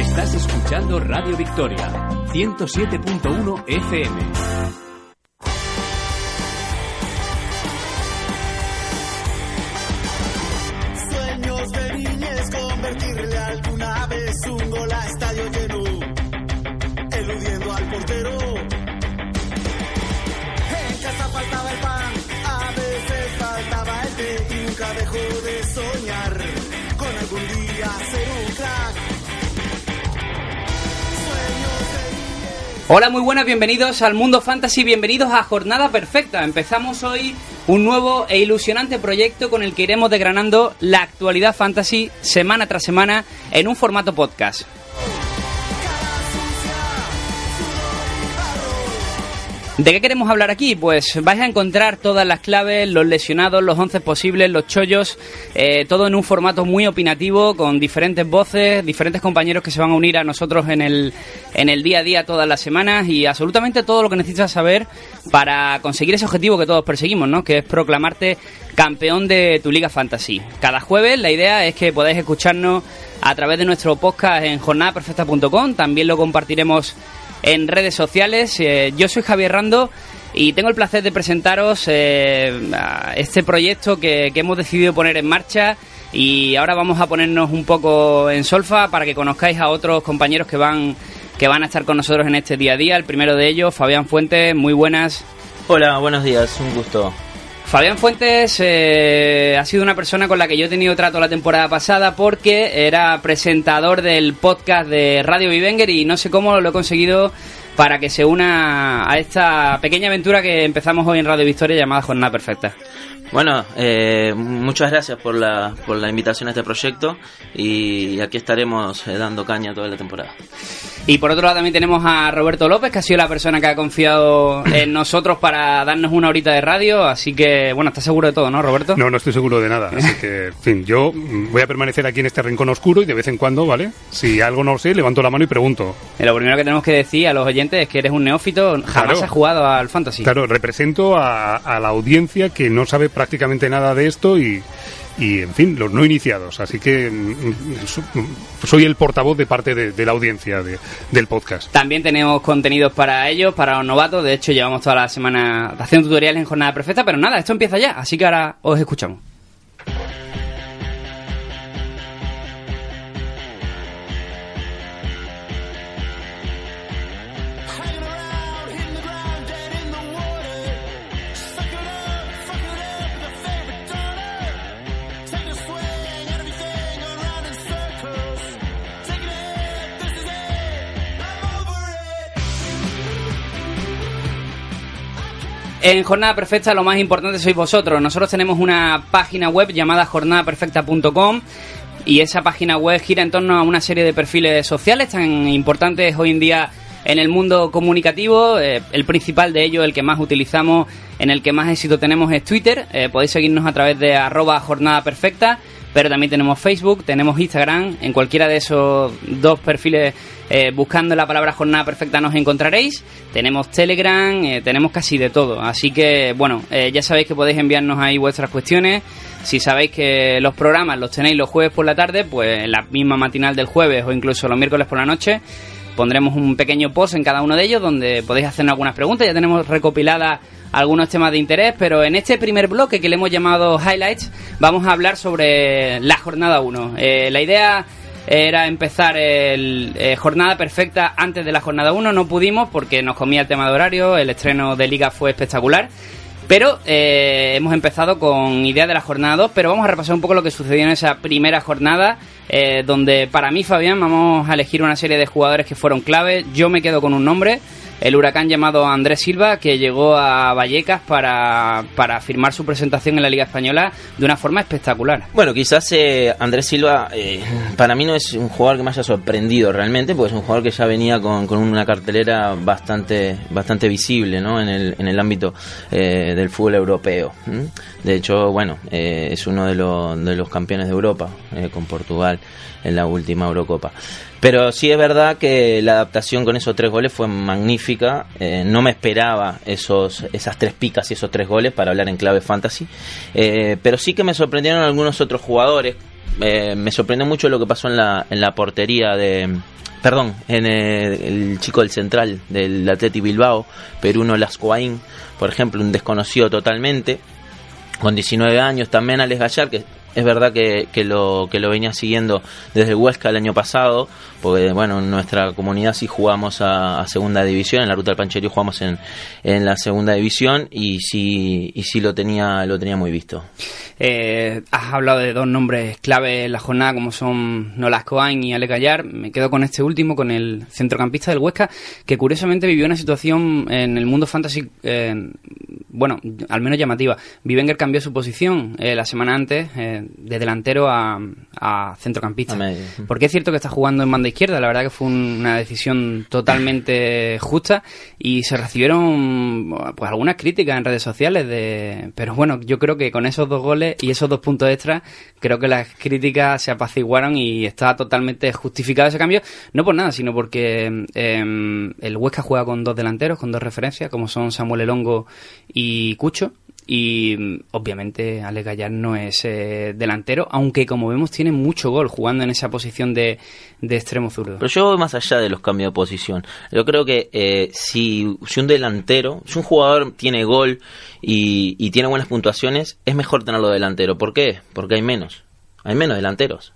Estás escuchando Radio Victoria 107.1 FM. Hola, muy buenas, bienvenidos al Mundo Fantasy, bienvenidos a Jornada Perfecta. Empezamos hoy un nuevo e ilusionante proyecto con el que iremos desgranando la actualidad fantasy semana tras semana en un formato podcast. ¿De qué queremos hablar aquí? Pues vais a encontrar todas las claves, los lesionados, los once posibles, los chollos, eh, todo en un formato muy opinativo, con diferentes voces, diferentes compañeros que se van a unir a nosotros en el, en el día a día todas las semanas y absolutamente todo lo que necesitas saber para conseguir ese objetivo que todos perseguimos, ¿no? Que es proclamarte campeón de tu Liga Fantasy. Cada jueves la idea es que podáis escucharnos a través de nuestro podcast en jornadaperfecta.com, también lo compartiremos en redes sociales. Eh, yo soy Javier Rando y tengo el placer de presentaros eh, este proyecto que, que hemos decidido poner en marcha y ahora vamos a ponernos un poco en solfa para que conozcáis a otros compañeros que van que van a estar con nosotros en este día a día. El primero de ellos, Fabián Fuentes, muy buenas. Hola, buenos días, un gusto. Fabián Fuentes eh, ha sido una persona con la que yo he tenido trato la temporada pasada porque era presentador del podcast de Radio Vivenger y no sé cómo lo he conseguido para que se una a esta pequeña aventura que empezamos hoy en Radio Victoria llamada Jornada Perfecta. Bueno, eh, muchas gracias por la, por la invitación a este proyecto y aquí estaremos eh, dando caña toda la temporada. Y por otro lado también tenemos a Roberto López, que ha sido la persona que ha confiado en nosotros para darnos una horita de radio, así que bueno, ¿estás seguro de todo, no, Roberto? No, no estoy seguro de nada. Así que, en fin, yo voy a permanecer aquí en este rincón oscuro y de vez en cuando, ¿vale? Si algo no sé, levanto la mano y pregunto. Eh, Lo primero que tenemos que decir a los oyentes es que eres un neófito, jamás Claro. has jugado al fantasy. Claro, represento a, a la audiencia que no sabe prácticamente nada de esto y, y, en fin, los no iniciados. Así que mm, so- mm, soy el portavoz de parte de, la audiencia de- del podcast. También tenemos contenidos para ellos, para los novatos. De hecho, llevamos toda la semana haciendo tutoriales en jornada perfecta. Pero nada, esto empieza ya. Así que ahora os escuchamos. En Jornada Perfecta lo más importante sois vosotros. Nosotros tenemos una página web llamada jornadaperfecta.com y esa página web gira en torno a una serie de perfiles sociales tan importantes hoy en día en el mundo comunicativo. Eh, el principal de ellos, el que más utilizamos, en el que más éxito tenemos es Twitter. Eh, podéis seguirnos a través de arroba jornada perfecta, pero también tenemos Facebook, tenemos Instagram. En cualquiera de esos dos perfiles, eh, buscando la palabra jornada perfecta, nos encontraréis. Tenemos Telegram, eh, tenemos casi de todo. Así que, bueno, eh, ya sabéis que podéis enviarnos ahí vuestras cuestiones. Si sabéis que los programas los tenéis los jueves por la tarde, pues en la misma matinal del jueves o incluso los miércoles por la noche, pondremos un pequeño post en cada uno de ellos donde podéis hacernos algunas preguntas. Ya tenemos recopiladas algunos temas de interés, pero en este primer bloque que le hemos llamado Highlights, vamos a hablar sobre la jornada 1. Eh, la idea era empezar el eh, jornada perfecta antes de la jornada 1, no pudimos porque nos comía el tema de horario, el estreno de liga fue espectacular. Pero eh, hemos empezado con idea de la jornada 2, pero vamos a repasar un poco lo que sucedió en esa primera jornada, eh, donde para mí, Fabián, vamos a elegir una serie de jugadores que fueron clave. Yo me quedo con un nombre, el huracán llamado Andrés Silva, que llegó a Vallecas para, para firmar su presentación en la Liga Española de una forma espectacular. Bueno, quizás eh, Andrés Silva, eh, para mí no es un jugador que me haya sorprendido realmente, porque es un jugador que ya venía con, con una cartelera bastante bastante visible ¿no? en, el, en el ámbito eh, del fútbol europeo. De hecho, bueno, eh, es uno de, los de los campeones de Europa con Portugal en la última Eurocopa. Pero sí es verdad que la adaptación con esos tres goles fue magnífica. Eh, no me esperaba esos, esas tres picas y esos tres goles para hablar en clave fantasy. Eh, pero sí que me sorprendieron algunos otros jugadores. Eh, me sorprendió mucho lo que pasó en la, en la portería de. Perdón, en el, chico del central del Atleti Bilbao, Peruno Lascoain, por ejemplo, un desconocido totalmente con 19 años, también Alex Gallar, que es verdad que, que, lo, que lo venía siguiendo desde Huesca el año pasado, porque bueno, en nuestra comunidad sí jugamos a, segunda división, en la ruta del Pancherio jugamos en, en la segunda división y sí, y sí lo tenía, lo tenía muy visto. Eh, has hablado de dos nombres clave en la jornada como son Nolas Coain y Ale Gallar. Me quedo con este último, con el centrocampista del Huesca, que curiosamente vivió una situación en el mundo fantasy, eh, bueno, al menos llamativa. Vivenger cambió su posición eh, la semana antes eh, de delantero a, a centrocampista. A. Porque es cierto que está jugando en banda izquierda, la verdad que fue un- una decisión totalmente justa y se recibieron pues algunas críticas en redes sociales de pero bueno, yo creo que con esos dos goles y esos dos puntos extra, creo que las críticas se apaciguaron y está totalmente justificado ese cambio, no por nada, sino porque em, el Huesca juega con dos delanteros, con dos referencias, como son Samuel Elongo y Cucho. Y mm, obviamente Ale Gallar no es eh, delantero, aunque como vemos tiene mucho gol jugando en esa posición de, de extremo zurdo. Pero yo voy más allá de los cambios de posición. Yo creo que eh, si, si un delantero, si un jugador tiene gol y, y tiene buenas puntuaciones, es mejor tenerlo delantero. ¿Por qué? Porque hay menos. Hay menos delanteros.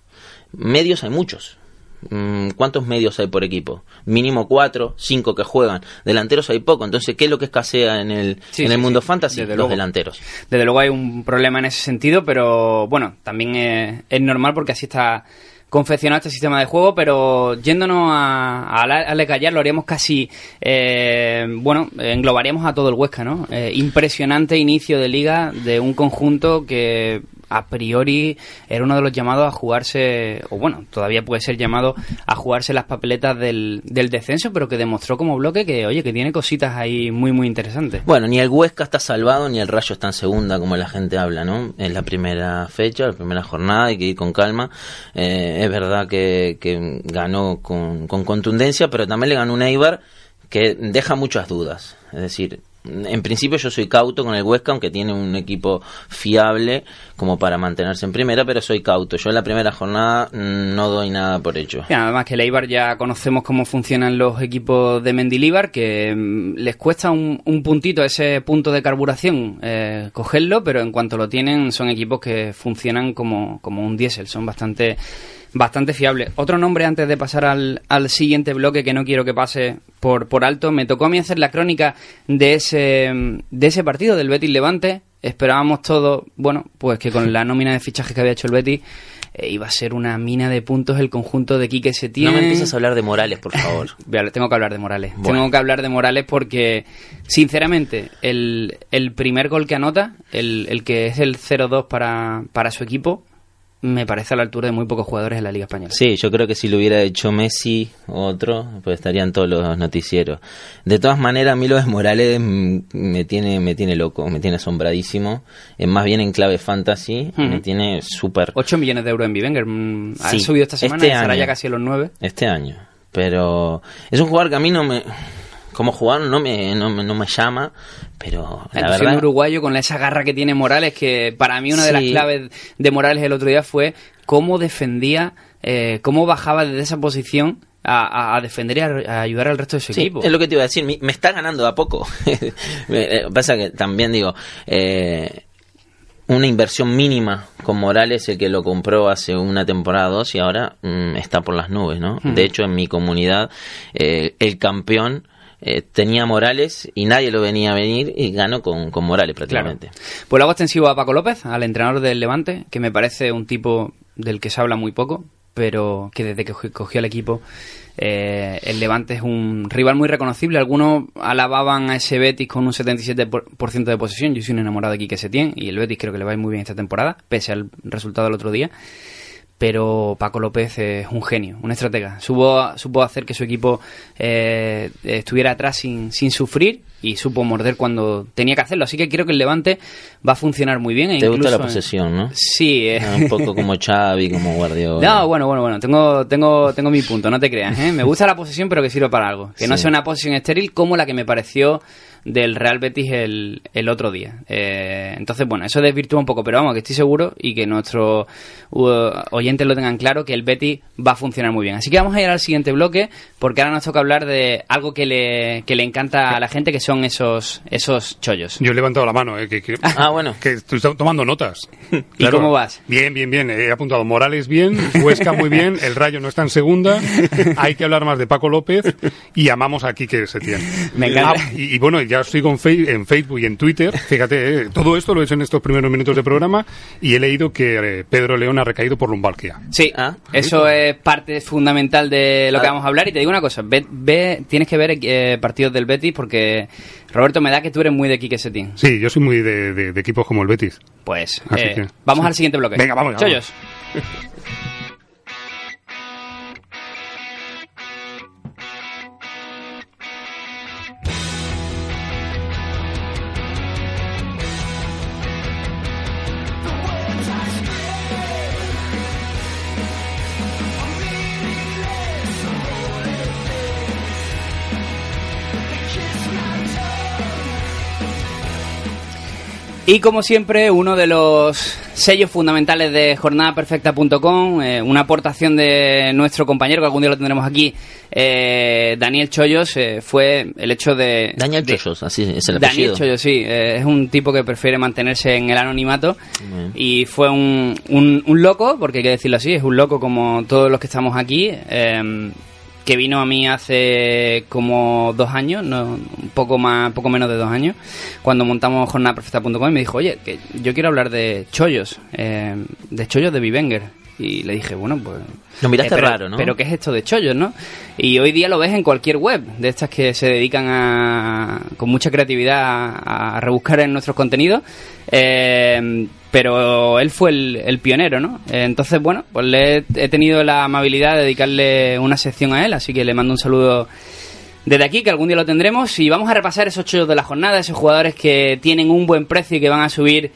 Medios hay muchos. Mm, ¿Cuántos medios hay por equipo? Mínimo cuatro, cinco que juegan. Delanteros hay poco. Entonces, ¿qué es lo que escasea en el, Sí, en sí, el mundo sí, fantasy? desde Los luego. delanteros. Desde luego hay un problema en ese sentido, pero bueno, también es, es normal porque así está confeccionado este sistema de juego, pero yéndonos a, a Ale- Gallar lo haríamos casi, eh, bueno, englobaríamos a todo el Huesca, ¿no? Eh, impresionante inicio de liga de un conjunto que a priori era uno de los llamados a jugarse, o bueno, todavía puede ser llamado a jugarse las papeletas del, del descenso, pero que demostró como bloque que, oye, que tiene cositas ahí muy, muy interesantes. Bueno, ni el Huesca está salvado, ni el Rayo está en segunda, como la gente habla, ¿no? En la primera fecha, la primera jornada, hay que ir con calma. Eh, es verdad que, que ganó con, con contundencia, pero también le ganó un Eibar que deja muchas dudas. Es decir, en principio yo soy cauto con el Huesca, aunque tiene un equipo fiable como para mantenerse en primera, pero soy cauto. Yo en la primera jornada mm, no doy nada por hecho. Y además que el Eibar ya conocemos cómo funcionan los equipos de Mendilibar, que mm, les cuesta un, un puntito, ese punto de carburación, eh, cogerlo, pero en cuanto lo tienen son equipos que funcionan como, como un diésel, son bastante bastante fiables. Otro nombre antes de pasar al, al siguiente bloque que no quiero que pase por, por alto, me tocó a mí hacer la crónica de ese, de ese partido del Betis Levante. Esperábamos todos, bueno, pues que con la nómina de fichajes que había hecho el Betis eh, iba a ser una mina de puntos el conjunto de Quique Setién. No me empieces a hablar de Morales, por favor. Tengo que hablar de Morales. Bueno. Tengo que hablar de Morales porque, sinceramente, el, el primer gol que anota, el, el que es el 0-2 para, para su equipo, me parece a la altura de muy pocos jugadores en la Liga Española. Sí, yo creo que si lo hubiera hecho Messi o otro, pues estarían todos los noticieros. De todas maneras, a mí lo de Morales me tiene, me tiene loco, me tiene asombradísimo. Es más bien en clave fantasy, me tiene súper 8 millones de euros en Bivenger. mm, Ha Sí, subido esta semana este y estará ya casi a los 9. este año. Pero es un jugador que a mí no me, como jugador no me, no me, no me llama, pero la La verdad. uruguayo con esa garra que tiene Morales, que para mí una de las claves de Morales el otro día fue cómo defendía, eh, cómo bajaba desde esa posición a, a- defender y a, a ayudar al resto de su Sí, equipo. es lo que te iba a decir, me, me está ganando de a poco. Eh, Pasa que también digo, eh, una inversión mínima con Morales, el que lo compró hace una temporada o dos y ahora mm, está por las nubes, ¿no? Ujú. De hecho, en mi comunidad, eh, el campeón eh, tenía Morales y nadie lo venía a venir y ganó con, con Morales Claro. prácticamente. Pues lo hago extensivo a Paco López, al entrenador del Levante, que me parece un tipo del que se habla muy poco, pero que desde que cogi- cogió el equipo, eh, el Levante es un rival muy reconocible. Algunos alababan a ese Betis con un 77% de posesión. Yo soy un enamorado de Quique Setién y el Betis creo que le va a ir muy bien esta temporada, pese al resultado del otro día pero Paco López es un genio, un estratega. Supo, supo hacer que su equipo eh, estuviera atrás sin, sin sufrir y supo morder cuando tenía que hacerlo. Así que creo que el Levante va a funcionar muy bien. e Te gusta la posesión, ¿no? Sí, eh. Ah, Un poco como Xavi, como Guardiola. No, bueno, bueno, bueno, tengo, tengo, tengo mi punto, no te creas, ¿eh? Me gusta la posesión, pero que sirva para algo. Que no sea una posesión estéril como la que me pareció del Real Betis el, el otro día. Eh, entonces, bueno, eso desvirtúa un poco, pero vamos, que estoy seguro y que nuestros uh, oyentes lo tengan claro, que el Betis va a funcionar muy bien. Así que vamos a ir al siguiente bloque, porque ahora nos toca hablar de algo que le, que le encanta a la gente, que son esos, esos chollos. Yo he levantado la mano, eh, que, que- Ah, bueno. que estoy to- tomando notas. ¿Y cómo vas? Bien, bien, bien. He apuntado Morales bien, Huesca muy bien, el Rayo no está en segunda. Hay que hablar más de Paco López y amamos aquí que se tiene. Me encanta. y, y bueno, ya estoy con Fe- en Facebook y en Twitter. Fíjate, eh, todo esto lo he hecho en estos primeros minutos de programa y he leído que eh, Pedro León ha recaído por lumbalgia. Sí, Ah, eso es parte fundamental de lo que Ah. vamos a hablar. Y te digo una cosa, ve, ve- tienes que ver eh, partidos del Betis porque, Roberto, me da que tú eres muy de Quique Setién. Sí, yo soy muy de, de- de equipos como el Betis. Pues Así eh, que- vamos sí. al siguiente bloque. Venga, vamos, vamos. Y como siempre, uno de los sellos fundamentales de jornadaperfecta.com, eh, una aportación de nuestro compañero, que algún día lo tendremos aquí, eh, Daniel Chollos, eh, fue el hecho de... Daniel de- Chollos, así es el Daniel apellido. Chollos, sí, eh, es un tipo que prefiere mantenerse en el anonimato y fue un, un, un loco, porque hay que decirlo así, es un loco como todos los que estamos aquí, eh, que vino a mí hace como dos años, no, un poco más, poco menos de dos años, cuando montamos jornadaperfecta.com y me dijo, oye, que yo quiero hablar de chollos, eh, de chollos de Vivenger. Y le dije, bueno, pues... Lo miraste pero, raro, ¿no? Pero ¿qué es esto de chollos, no? Y hoy día lo ves en cualquier web, de estas que se dedican a, con mucha creatividad a, a rebuscar en nuestros contenidos. Eh, pero él fue el, el pionero, ¿no? Eh, entonces, bueno, pues le he, he tenido la amabilidad de dedicarle una sección a él, así que le mando un saludo desde aquí, que algún día lo tendremos. Y vamos a repasar esos chollos de la jornada, esos jugadores que tienen un buen precio y que van a subir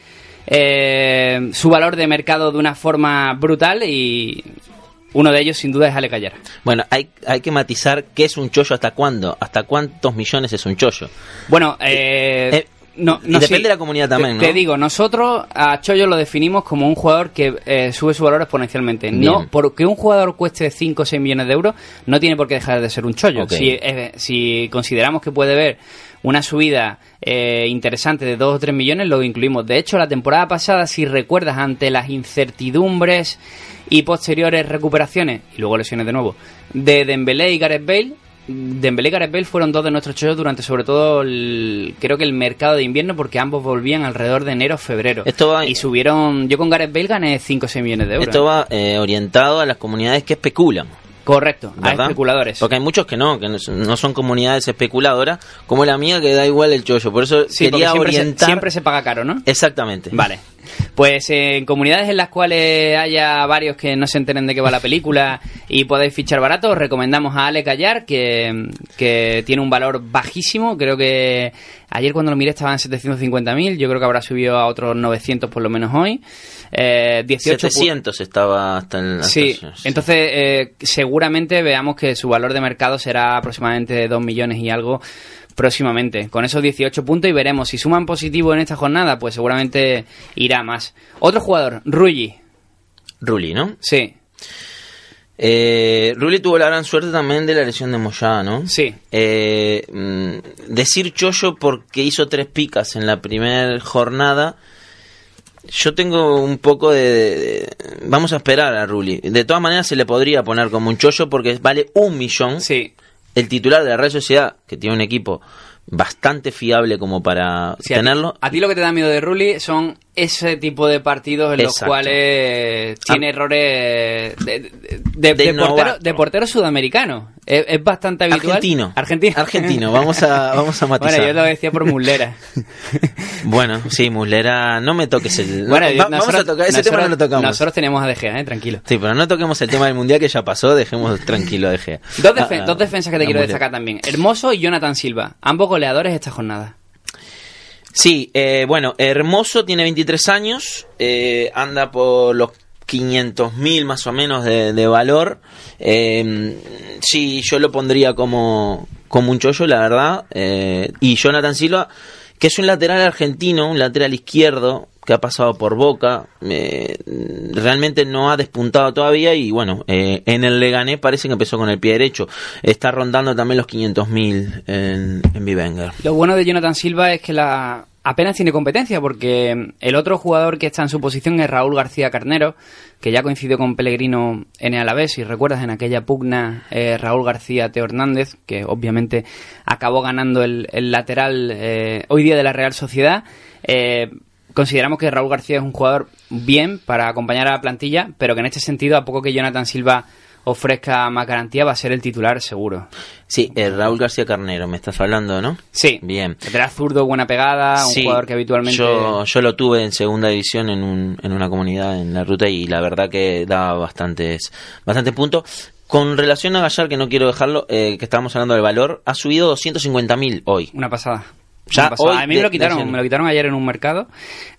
eh, su valor de mercado de una forma brutal y uno de ellos sin duda es Ale Callar. Bueno, hay, hay que matizar qué es un chollo, hasta cuándo, hasta cuántos millones es un chollo. Bueno, eh, Eh, no, y no, depende sí. de la comunidad también, Te, ¿no? te digo, nosotros a Chollo lo definimos como un jugador que eh, sube su valor exponencialmente. No, porque un jugador cueste 5 o 6 millones de euros, no tiene por qué dejar de ser un Chollo. Eh, si consideramos que puede haber una subida eh, interesante de 2 o 3 millones, lo incluimos. De hecho, la temporada pasada, si recuerdas, ante las incertidumbres y posteriores recuperaciones, y luego lesiones de nuevo, de Dembélé y Gareth Bale, Dembélé y Gareth Bale fueron dos de nuestros chollos durante sobre todo el, creo que el mercado de invierno porque ambos volvían alrededor de enero febrero Esto va- y subieron yo con Gareth Bale gané 5 o 6 millones de euros Esto va eh, orientado a las comunidades que especulan. correcto a ¿verdad? especuladores Porque hay muchos que no, que no son- comunidades especuladoras, como la mía que da igual el chollo. Por eso sí, quería siempre se, orientar. siempre se paga caro ¿no? Exactamente. Vale. Pues en comunidades en las cuales haya varios que no se enteren de qué va la película y podáis fichar barato, os recomendamos a Ale Callar, que, que tiene un valor bajísimo. Creo que ayer cuando lo miré estaba en 750.000, yo creo que habrá subido a otros 900 por lo menos hoy. Eh, 18 pu- 700 estaba hasta el. hasta Sí, el- entonces eh, seguramente veamos que su valor de mercado será aproximadamente de 2 millones y algo próximamente. Con esos 18 puntos y veremos si suman positivo en esta jornada, pues seguramente irá más. Otro jugador, Rulli. Rulli, ¿no? Sí, Eh, Rulli tuvo la gran suerte también de la lesión de Moyá, ¿no? sí. Eh, mm, decir Chollo porque hizo tres picas en la primera jornada. Yo tengo un poco de- Vamos a esperar a Rulli. De todas maneras se le podría poner como un chollo porque vale un millón. Sí. El titular de la Real Sociedad, que tiene un equipo bastante fiable como para Sí, a ti- tenerlo. A ti, lo que te da miedo de Rulli son ese tipo de partidos en los cuales tiene Ah. errores de, de- de- De de portero, sudamericano. Es, es bastante habitual. Argentino. Argentino. Argentino, vamos a, vamos a matizar. Bueno, yo lo decía por Muslera. Bueno, sí, Muslera, no me toques el... bueno, no, yo- va- vamos nosotros- a tocar, ese nosotros- tema no lo tocamos. Nosotros teníamos a De Gea, eh, tranquilo. Sí, pero no toquemos el tema del mundial que ya pasó, dejemos tranquilo de Gea. Dos, defen- Ah, dos defensas que te quiero Muslera. destacar también. Hermoso y Jonathan Silva. Ambos goleadores esta jornada. Sí, eh, bueno, Hermoso tiene 23 años, eh, anda por los 500.000 más o menos de, de valor. Eh, sí, yo lo pondría como, como un chollo, la verdad. Eh, y Jonathan Silva, que es un lateral argentino, un lateral izquierdo, que ha pasado por Boca, eh, realmente no ha despuntado todavía y bueno, eh, en el Leganés parece que empezó con el pie derecho. Está rondando también los 500.000 en, en Bivenger. Lo bueno de Jonathan Silva es que la apenas tiene competencia porque el otro jugador que está en su posición es Raúl García Carnero, que ya coincidió con Pellegrino en el Alavés, si recuerdas en aquella pugna eh, Raúl García Teo Hernández, que obviamente acabó ganando el, el lateral eh, hoy día de la Real Sociedad. Eh, consideramos que Raúl García es un jugador bien para acompañar a la plantilla, pero que en este sentido, a poco que Jonathan Silva ofrezca más garantía, va a ser el titular seguro. Sí, eh, Raúl García Carnero, me estás hablando, ¿no? Sí. Bien. Lateral zurdo, buena pegada, un Sí, jugador que habitualmente... Yo, yo lo tuve en segunda división en, un, en una comunidad en la ruta y la verdad que daba bastantes, bastantes puntos. Con relación a Gallar, que no quiero dejarlo, eh, que estábamos hablando del valor, ha subido 250.000 hoy. Una pasada. Ya Una pasada. hoy a mí me lo quitaron, de- me lo quitaron ayer en un mercado,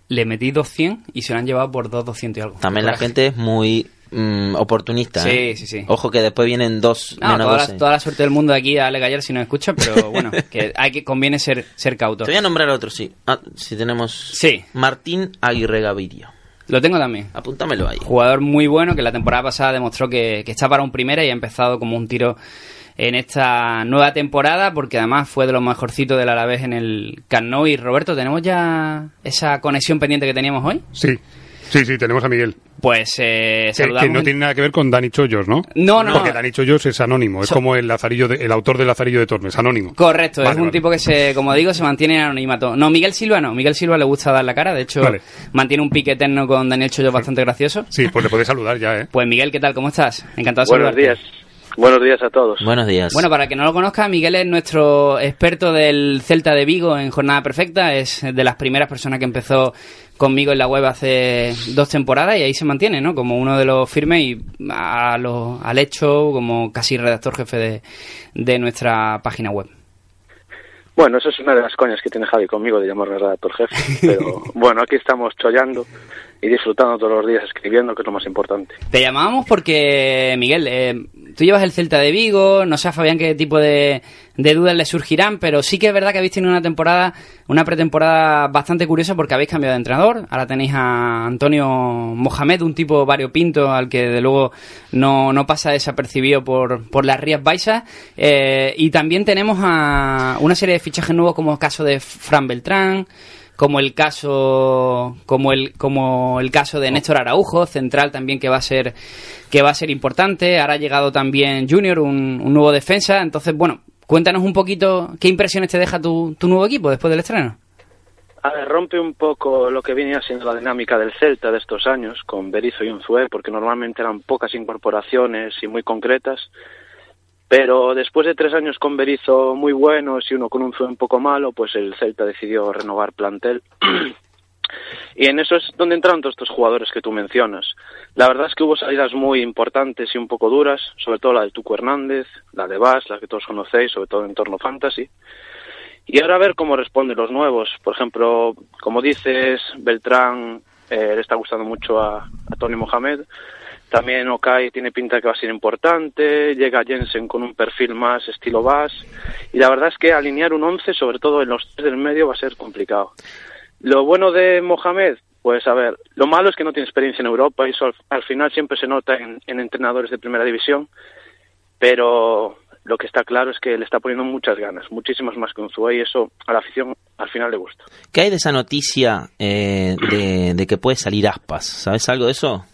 le metí 200 y se lo han llevado por 2, 200 y algo. También la gente es muy mm, oportunista. Sí, ¿eh? sí, sí. Ojo que después vienen dos No, menos toda 12. la, toda la suerte del mundo de aquí a Ale Gallar si nos escucha, pero bueno, que hay que conviene ser, ser cauto. Te voy a nombrar otro, sí. Ah, si tenemos... Sí. Martín Aguirre Gaviria. Lo tengo también. Apúntamelo ahí. Jugador muy bueno que la temporada pasada demostró que, que está para un primera y ha empezado como un tiro en esta nueva temporada porque además fue de los mejorcitos del Alavés en el Camp Nou. Y Roberto, ¿tenemos ya esa conexión pendiente que teníamos hoy? Sí, sí, sí, tenemos a Miguel. Pues eh, Que, saludamos... que no tiene nada que ver con Dani Chollos, ¿no? No, no, Porque. Dani Chollos es anónimo, es So- como el Lazarillo de- el autor de Lazarillo de Tormes, anónimo. Correcto, es un vale. tipo que se, como digo, se mantiene en anonimato. No, Miguel Silva no, Miguel Silva le gusta dar la cara, de hecho Vale. mantiene un pique eterno con Daniel Chollo bastante gracioso. Sí, pues le podés saludar ya, ¿eh? Pues Miguel, ¿qué tal? ¿Cómo estás? Encantado de Buenos saludarte. días. Buenos días a todos. Buenos días. Bueno, para el que no lo conozca, Miguel es nuestro experto del Celta de Vigo en Jornada Perfecta. Es de las primeras personas que empezó conmigo en la web hace dos temporadas y ahí se mantiene, ¿no? Como uno de los firmes y a lo- al hecho como casi redactor jefe de, de nuestra página web. Bueno, eso es una de las coñas que tiene Javi conmigo de llamarme redactor jefe. Pero bueno, aquí estamos chollando y disfrutando todos los días escribiendo, que es lo más importante. Te llamábamos porque, Miguel, eh, tú llevas el Celta de Vigo, no sé a Fabián qué tipo de, de dudas le surgirán, pero sí que es verdad que habéis tenido una temporada, una pretemporada bastante curiosa porque habéis cambiado de entrenador. Ahora tenéis a Antonio Mohamed, un tipo variopinto al que de luego no, pasa desapercibido por, por las Rías Baixas. Eh, y también tenemos a una serie de fichajes nuevos como el caso de Fran Beltrán, como el caso como el como el caso de Néstor Araujo central también que va a ser que va a ser importante. Ahora ha llegado también Junior un, un nuevo defensa. Entonces bueno cuéntanos un poquito qué impresiones te deja tu, tu nuevo equipo después del estreno. A ver, rompe un poco lo que venía siendo la dinámica del Celta de estos años, con Berizzo y Unzué, porque normalmente eran pocas incorporaciones y muy concretas. Pero después de tres años con Berizzo muy buenos y uno con Unzué un poco malo, pues el Celta decidió renovar plantel. y en eso es donde entraron todos estos jugadores que tú mencionas. La verdad es que hubo salidas muy importantes y un poco duras, sobre todo la de Tuco Hernández, la de Bas, la que todos conocéis, sobre todo en torno fantasy. Y ahora a ver cómo responden los nuevos. Por ejemplo, como dices, Beltrán eh, le está gustando mucho a Tony Mohamed. También Okai tiene pinta que va a ser importante. Llega Jensen con un perfil más estilo Bass. Y la verdad es que alinear un 11, sobre todo en los tres del medio, va a ser complicado. Lo bueno de Mohamed, pues a ver, lo malo es que no tiene experiencia en Europa y eso al, al final siempre se nota en, en entrenadores de primera división. Pero lo que está claro es que le está poniendo muchas ganas, muchísimas más que un Zue y eso a la afición al final le gusta. ¿Qué hay de esa noticia eh, de, de que puede salir aspas? ¿Sabes algo de eso?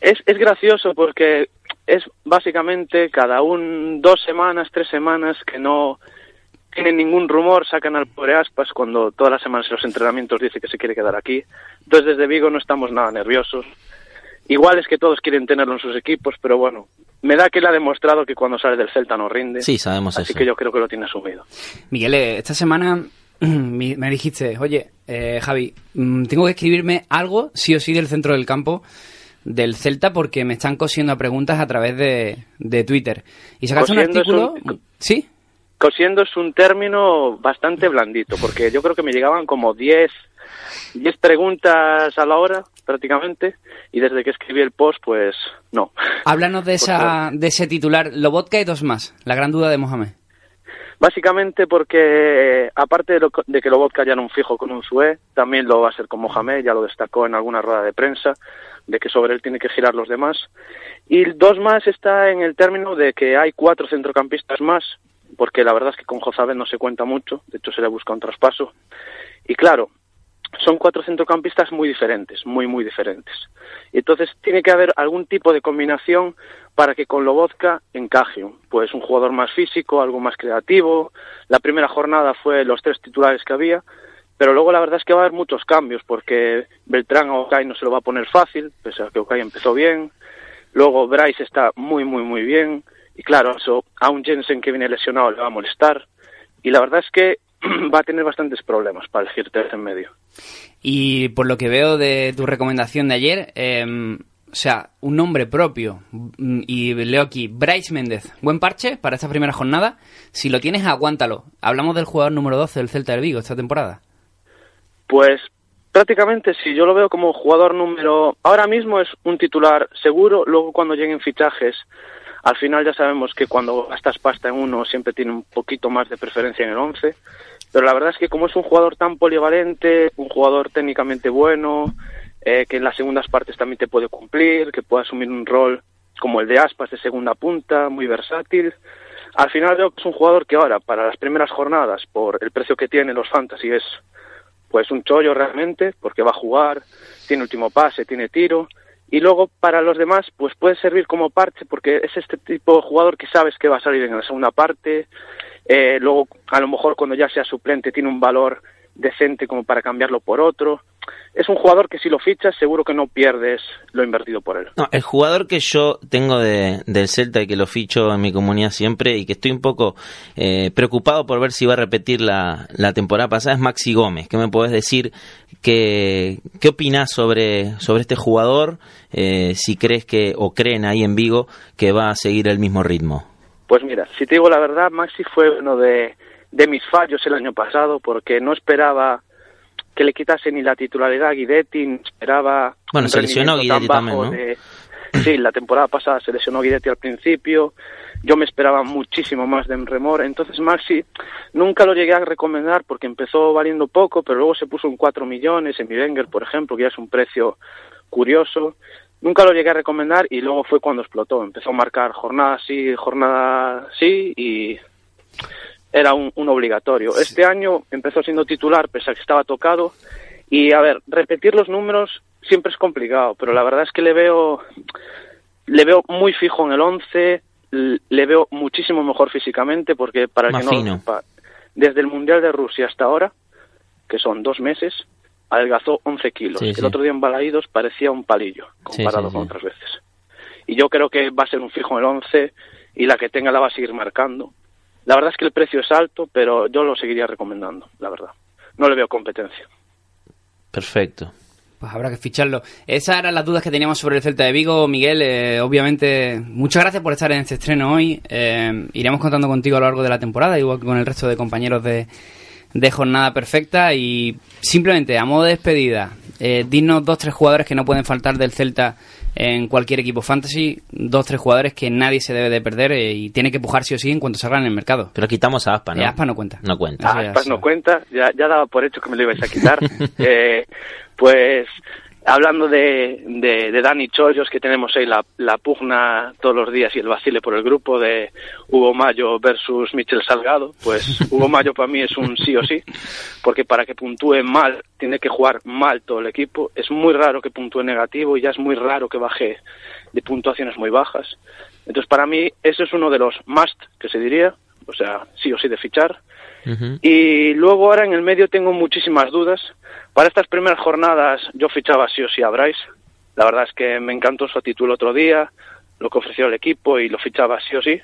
Es, es gracioso porque es básicamente cada un dos semanas, tres semanas que no tienen ningún rumor, sacan al pobre Aspas cuando todas las semanas en los entrenamientos dice que se quiere quedar aquí. Entonces desde Vigo no estamos nada nerviosos. Igual es que todos quieren tenerlo en sus equipos, pero bueno, me da que él ha demostrado que cuando sale del Celta no rinde. Sí, sabemos Así eso. que yo creo que lo tiene asumido. Miguel, eh, esta semana mi- me dijiste, oye, eh, Javi, mm, tengo que escribirme algo, sí o sí, del centro del campo del Celta porque me están cosiendo a preguntas a través de, de Twitter. Y sacaste un artículo... un- ¿Sí? Cosiendo es un término bastante blandito, porque yo creo que me llegaban como 10, 10 preguntas a la hora, prácticamente, y desde que escribí el post, pues no. Háblanos de, esa, de ese titular, Lobotka y dos más, la gran duda de Mohamed. Básicamente porque, eh, aparte de, lo, de que Lobotka ya no un fijo con un Zue, también lo va a ser con Mohamed, ya lo destacó en alguna rueda de prensa, de que sobre él tiene que girar los demás. Y dos más está en el término de que hay cuatro centrocampistas más, porque la verdad es que con Jozabed no se cuenta mucho, de hecho se le busca un traspaso. Y claro, son cuatro centrocampistas muy diferentes, muy, muy diferentes. Entonces tiene que haber algún tipo de combinación para que con Lobotka encaje. Pues un jugador más físico, algo más creativo. La primera jornada fue los tres titulares que había, pero luego la verdad es que va a haber muchos cambios, porque Beltrán a Okai no se lo va a poner fácil, pese a que Okai empezó bien. Luego Bryce está muy, muy, muy bien. Y claro, eso a un Jensen que viene lesionado le va a molestar. Y la verdad es que va a tener bastantes problemas para elegir tres en medio. Y por lo que veo de tu recomendación de ayer, eh, o sea, un nombre propio. Mm, Y leo aquí, Bryce Méndez. Buen parche para esta primera jornada. Si lo tienes, aguántalo. Hablamos del jugador número 12 del Celta del Vigo esta temporada. Pues prácticamente sí, yo lo veo como jugador número... Ahora mismo es un titular seguro, luego cuando lleguen fichajes, al final ya sabemos que cuando gastas pasta en uno siempre tiene un poquito más de preferencia en el 11, pero la verdad es que como es un jugador tan polivalente, un jugador técnicamente bueno, eh, que en las segundas partes también te puede cumplir, que puede asumir un rol como el de Aspas de segunda punta, muy versátil. Al final veo que es un jugador que ahora, para las primeras jornadas, por el precio que tiene los fantasy, es pues un chollo realmente, porque va a jugar, tiene último pase, tiene tiro, y luego para los demás, pues puede servir como parche, porque es este tipo de jugador que sabes que va a salir en la segunda parte, eh, luego a lo mejor cuando ya sea suplente tiene un valor decente como para cambiarlo por otro. Es un jugador que si lo fichas seguro que no pierdes lo invertido por él. No, el jugador que yo tengo de, del Celta y que lo ficho en mi comunidad siempre y que estoy un poco eh, preocupado por ver si va a repetir la, la temporada pasada es Maxi Gómez. ¿Qué me podés decir? ¿Qué, qué opinás sobre, sobre este jugador? Eh, si crees que, o creen ahí en Vigo, que va a seguir el mismo ritmo. Pues mira, si te digo la verdad, Maxi fue uno de, de mis fallos el año pasado porque no esperaba que le quitase ni la titularidad a Guidetti, esperaba Bueno, se lesionó Guidetti también, de- Sí, la temporada pasada se lesionó Guidetti al principio, yo me esperaba muchísimo más de Remor, entonces Maxi nunca lo llegué a recomendar porque empezó valiendo poco, pero luego se puso en 4 millones, en mi Wenger, por ejemplo, que ya es un precio curioso. Nunca lo llegué a recomendar y luego fue cuando explotó. Empezó a marcar jornada sí, jornada sí y era un, un obligatorio. Este año empezó siendo titular pese a que estaba tocado y a ver, repetir los números siempre es complicado, pero la verdad es que le veo le veo muy fijo en el 11, l- le veo muchísimo mejor físicamente porque para el que no desde el Mundial de Rusia hasta ahora, que son dos meses, adelgazó 11 kilos. Sí, el sí. otro día en Balaídos parecía un palillo comparado sí, con otras veces. Y yo creo que va a ser un fijo en el 11 y la que tenga la va a seguir marcando. La verdad es que el precio es alto, pero yo lo seguiría recomendando, la verdad. No le veo competencia. Perfecto. Pues habrá que ficharlo. Esas eran las dudas que teníamos sobre el Celta de Vigo. Miguel, eh, obviamente, muchas gracias por estar en este estreno hoy. Eh, iremos contando contigo a lo largo de la temporada, igual que con el resto de compañeros de, de Jornada Perfecta. Y simplemente, a modo de despedida, eh, dinos dos, tres jugadores que no pueden faltar del Celta en cualquier equipo fantasy. Dos, tres jugadores que nadie se debe de perder eh, y tiene que pujar sí o sí en cuanto salgan en el mercado. Pero quitamos a Aspa, ¿no? Eh, Aspa no cuenta. No cuenta. Aspas se- no cuenta, ya, ya daba por hecho que me lo ibais a quitar. Eh, pues hablando de, de, de Dani Chollos, que tenemos ahí la, la pugna todos los días y el vacile por el grupo de Hugo Mayo versus Michel Salgado, pues Hugo Mayo para mí es un sí o sí, porque para que puntúe mal tiene que jugar mal todo el equipo. Es muy raro que puntúe negativo y ya es muy raro que baje de puntuaciones muy bajas. Entonces para mí ese es uno de los must que se diría o sea, sí o sí de fichar. Ujú. Y luego ahora en el medio tengo muchísimas dudas. Para estas primeras jornadas yo fichaba sí o sí a Bryce. La verdad es que me encantó su actitud el otro día, lo que ofreció el equipo y lo fichaba sí o sí.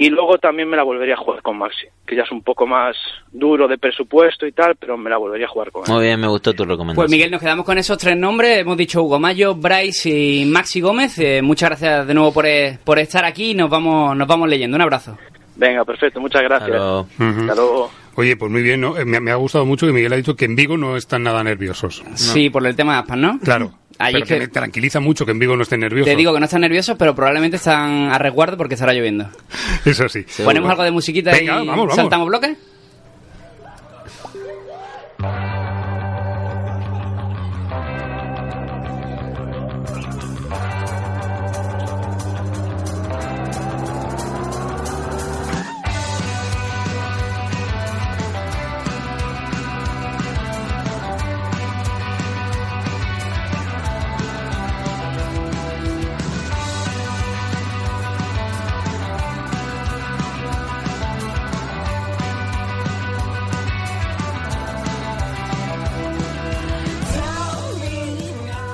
Y luego también me la volvería a jugar con Maxi, que ya es un poco más duro de presupuesto y tal, pero me la volvería a jugar con él. Muy bien, me gustó tu recomendación. Pues Miguel, nos quedamos con esos tres nombres. Hemos dicho Hugo Mayo, Bryce y Maxi Gómez. Eh, muchas gracias de nuevo por, eh, por estar aquí y nos vamos, nos vamos leyendo. Un abrazo. Venga, perfecto, muchas gracias. Hasta luego. Ujú. Hasta luego. Oye, pues muy bien, ¿no? Eh, me, me ha gustado mucho que Miguel ha dicho que en Vigo no están nada nerviosos. Sí, por el tema de Aspas, ¿no? Claro. Ahí pero es que que- me tranquiliza mucho que en Vigo no estén nerviosos. Te digo que no están nerviosos, pero probablemente están a resguardo porque estará lloviendo. Eso sí. Ponemos algo de musiquita Venga, y vamos, vamos. saltamos bloques.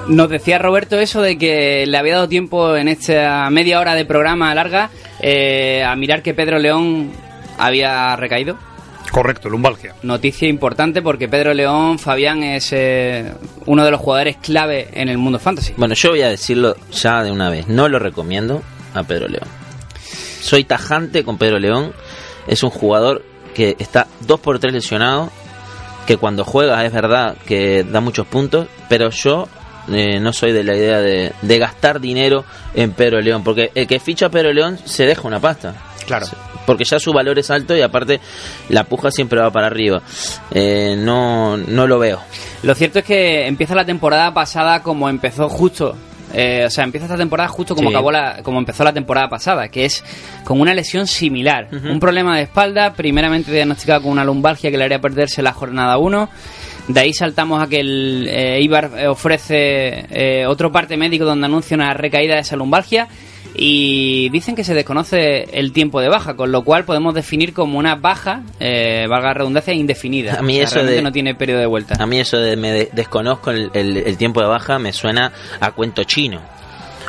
Nos decía Roberto eso de que le había dado tiempo en esta media hora de programa larga eh, a mirar que Pedro León había recaído. Correcto, lumbalgia. Noticia importante porque Pedro León, Fabián, es eh, uno de los jugadores clave en el mundo fantasy. Bueno, yo voy a decirlo ya de una vez. No lo recomiendo a Pedro León. Soy tajante con Pedro León. Es un jugador que está 2 por 3 lesionado. Que cuando juega es verdad que da muchos puntos. Pero yo eh, no soy de la idea de, de gastar dinero en Pedro León. Porque el que ficha a Pedro León se deja una pasta. Claro. Porque ya su valor es alto y aparte la puja siempre va para arriba. Eh, no, no lo veo. Lo cierto es que empieza la temporada pasada como empezó justo. eh, o sea, empieza esta temporada justo como Sí. acabó la, como empezó la temporada pasada, que es con una lesión similar. Un problema de espalda, primeramente diagnosticado con una lumbalgia que le haría perderse la jornada 1. De ahí saltamos a que el eh, Ibar eh, ofrece eh, otro parte médico donde anuncia una recaída de esa lumbalgia y dicen que se desconoce el tiempo de baja, con lo cual podemos definir como una baja, eh, valga la redundancia, indefinida. A mí O sea, eso realmente de- no tiene periodo de vuelta. A mí eso de me de- desconozco el, el- el tiempo de baja me suena a cuento chino.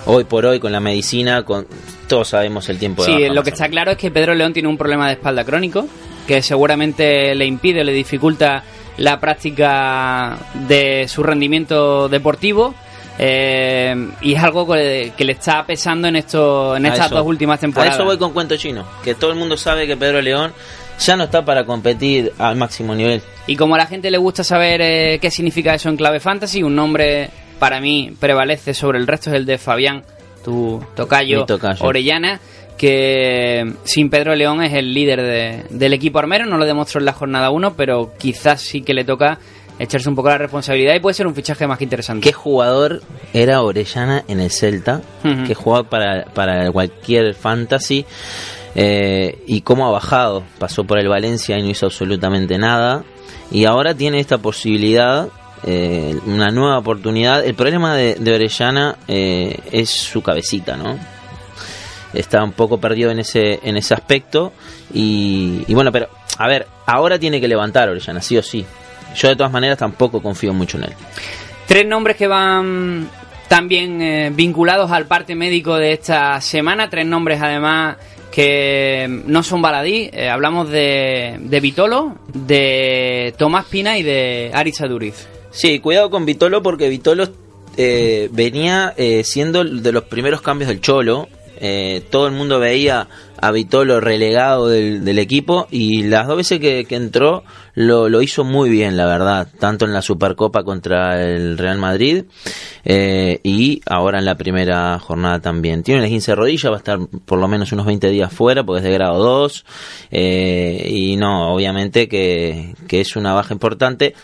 Hoy por hoy con la medicina, con todos sabemos el tiempo de Sí, baja. lo que está claro es que Pedro León tiene un problema de espalda crónico que seguramente le impide, le dificulta la práctica de su rendimiento deportivo. eh, y es algo que, que le está pesando en esto en A estas eso- dos últimas temporadas. A eso voy con cuento chino, que todo el mundo sabe que Pedro León ya no está para competir al máximo nivel. Y como a la gente le gusta saber eh, qué significa eso en clave fantasy, un nombre para mí prevalece sobre el resto es el de Fabián, tu tocayo. Orellana, que sin Pedro León es el líder de- del equipo armero, no lo demostró en la jornada 1, pero quizás sí que le toca echarse un poco la responsabilidad y puede ser un fichaje más que interesante. ¿Qué jugador era Orellana en el Celta? Ujú. Que jugaba para, para cualquier fantasy. eh, y cómo ha bajado. Pasó por el Valencia y no hizo absolutamente nada. Y ahora tiene esta posibilidad, eh, una nueva oportunidad. El problema de, de Orellana eh, es su cabecita, ¿no? Está un poco perdido en ese, en ese aspecto. Y, y bueno, pero a ver, ahora tiene que levantar Orellana, sí o sí. Yo de todas maneras tampoco confío mucho en él. Tres nombres que van también eh, vinculados al parte médico de esta semana, tres nombres además que no son baladí. Eh, hablamos de, de Vitolo, de Tomás Pina y de Aris Aduriz. Sí, cuidado con Vitolo porque Vitolo eh, venía eh, siendo de los primeros cambios del Cholo. Eh, todo el mundo veía a Vitolo relegado del, equipo y las dos veces que, entró lo, hizo muy bien, la verdad. Tanto en la Supercopa contra el Real Madrid eh, y ahora en la primera jornada también. Tiene una 15 de rodilla, va a estar por lo menos unos 20 días fuera porque es de grado 2 eh, y no, obviamente que, que es una baja importante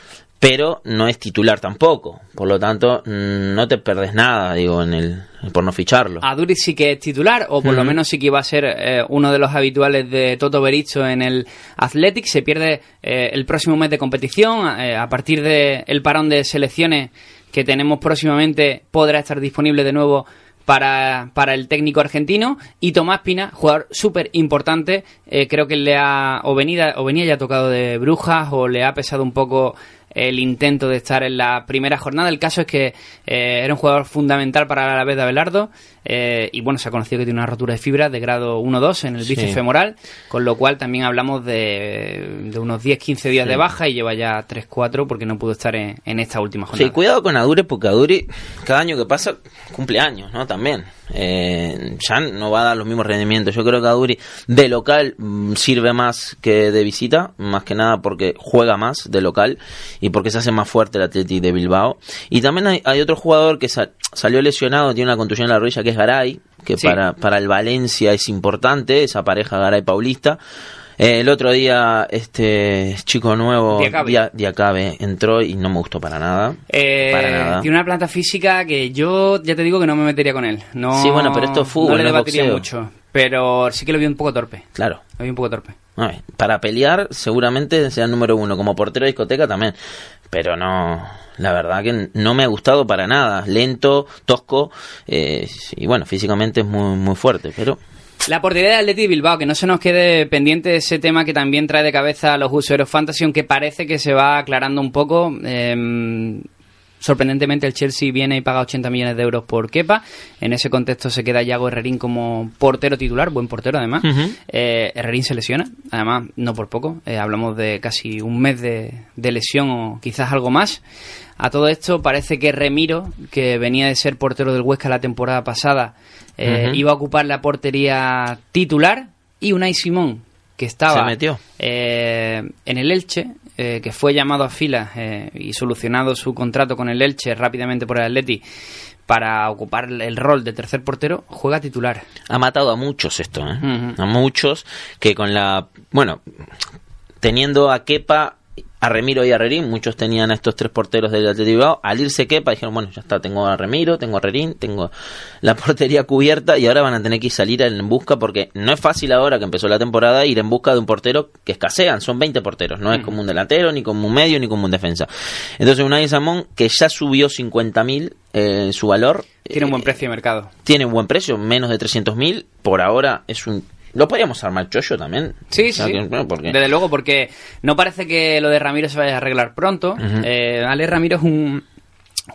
pero no es titular tampoco. Por lo tanto, mm, no te perdes nada, digo, en el por no ficharlo. Aduriz sí que es titular, o por lo menos sí que va a ser eh, uno de los habituales de Toto Bericho en el Athletic. Se pierde eh, el próximo mes de competición. eh, a partir del parón de selecciones que tenemos próximamente, podrá estar disponible de nuevo para, para el técnico argentino y Tomás Pina, jugador súper importante, eh, creo que le ha o venía, o venía ya tocado de brujas o le ha pesado un poco el intento de estar en la primera jornada. El caso es que eh, era un jugador fundamental para la vez de Abelardo eh, y bueno, se ha conocido que tiene una rotura de fibra de grado 1-2 en el Sí. bíceps femoral, con lo cual también hablamos de, de unos 10-15 días Sí. de baja y lleva ya 3-4 porque no pudo estar en, en esta última Sí, jornada. cuidado con Aduri porque Aduri cada año que pasa cumple años, ¿no? También. Eh, ya no va a dar los mismos rendimientos. Yo creo que Aduri de local mm, sirve más que de visita, más que nada porque juega más de local y porque se hace más fuerte el Athletic de Bilbao. Y también hay, hay otro jugador que sa- salió lesionado, tiene una contusión en la rodilla que es Garay, que Sí. para, para el Valencia es importante, esa pareja Garay-Paulista. Eh, el otro día, este chico nuevo, Diacabe. Dia- Diacabe, entró y no me gustó para nada. Eh, Para nada. Tiene una planta física que yo ya te digo que no me metería con él. No, Sí, bueno, pero esto es fútbol, No le no debatiría boxeo. mucho. Pero sí que lo vi un poco torpe. Claro. Lo vi un poco torpe. Para pelear seguramente sea el número uno, como portero de discoteca también, pero no, la verdad que no me ha gustado para nada, lento, tosco, eh, y bueno, físicamente es muy, muy fuerte, pero La portería de Atleti Bilbao, que no se nos quede pendiente ese tema que también trae de cabeza a los usuarios fantasy, aunque parece que se va aclarando un poco. Eh, sorprendentemente el Chelsea viene y paga 80 millones de euros por Kepa. En ese contexto se queda Yago Herrerín como portero titular, buen portero además. Eh, Herrerín se lesiona, además no por poco. Eh, hablamos de casi un mes de, de lesión o quizás algo más. A todo esto parece que Remiro, que venía de ser portero del Huesca la temporada pasada, eh, iba a ocupar la portería titular y Unai Simón, que estaba metió. eh, en el Elche, eh, que fue llamado a filas eh, y solucionado su contrato con el Elche rápidamente por el Atleti para ocupar el rol de tercer portero, juega titular. ha matado a muchos esto, ¿eh? A muchos que con la, bueno, teniendo a Kepa, a Remiro y a Rerín, muchos tenían a estos tres porteros del Athletic Bilbao, al irse Kepa dijeron, bueno, ya está, tengo a Remiro, tengo a Rerín, tengo la portería cubierta y ahora van a tener que salir en busca porque no es fácil ahora que empezó la temporada ir en busca de un portero que escasean, son 20 porteros, no es como un delantero, ni como un medio, ni como un defensa. Entonces Unai Samón, que ya subió 50.000 eh, su valor, Tiene un buen eh, precio de mercado. tiene un buen precio, menos de 300.000. Por ahora es un. Lo podríamos armar chollo también. Sí, sí, bueno, porque- Desde luego, porque no parece que lo de Ramiro se vaya a arreglar pronto. Eh, Ale Ramiro es un,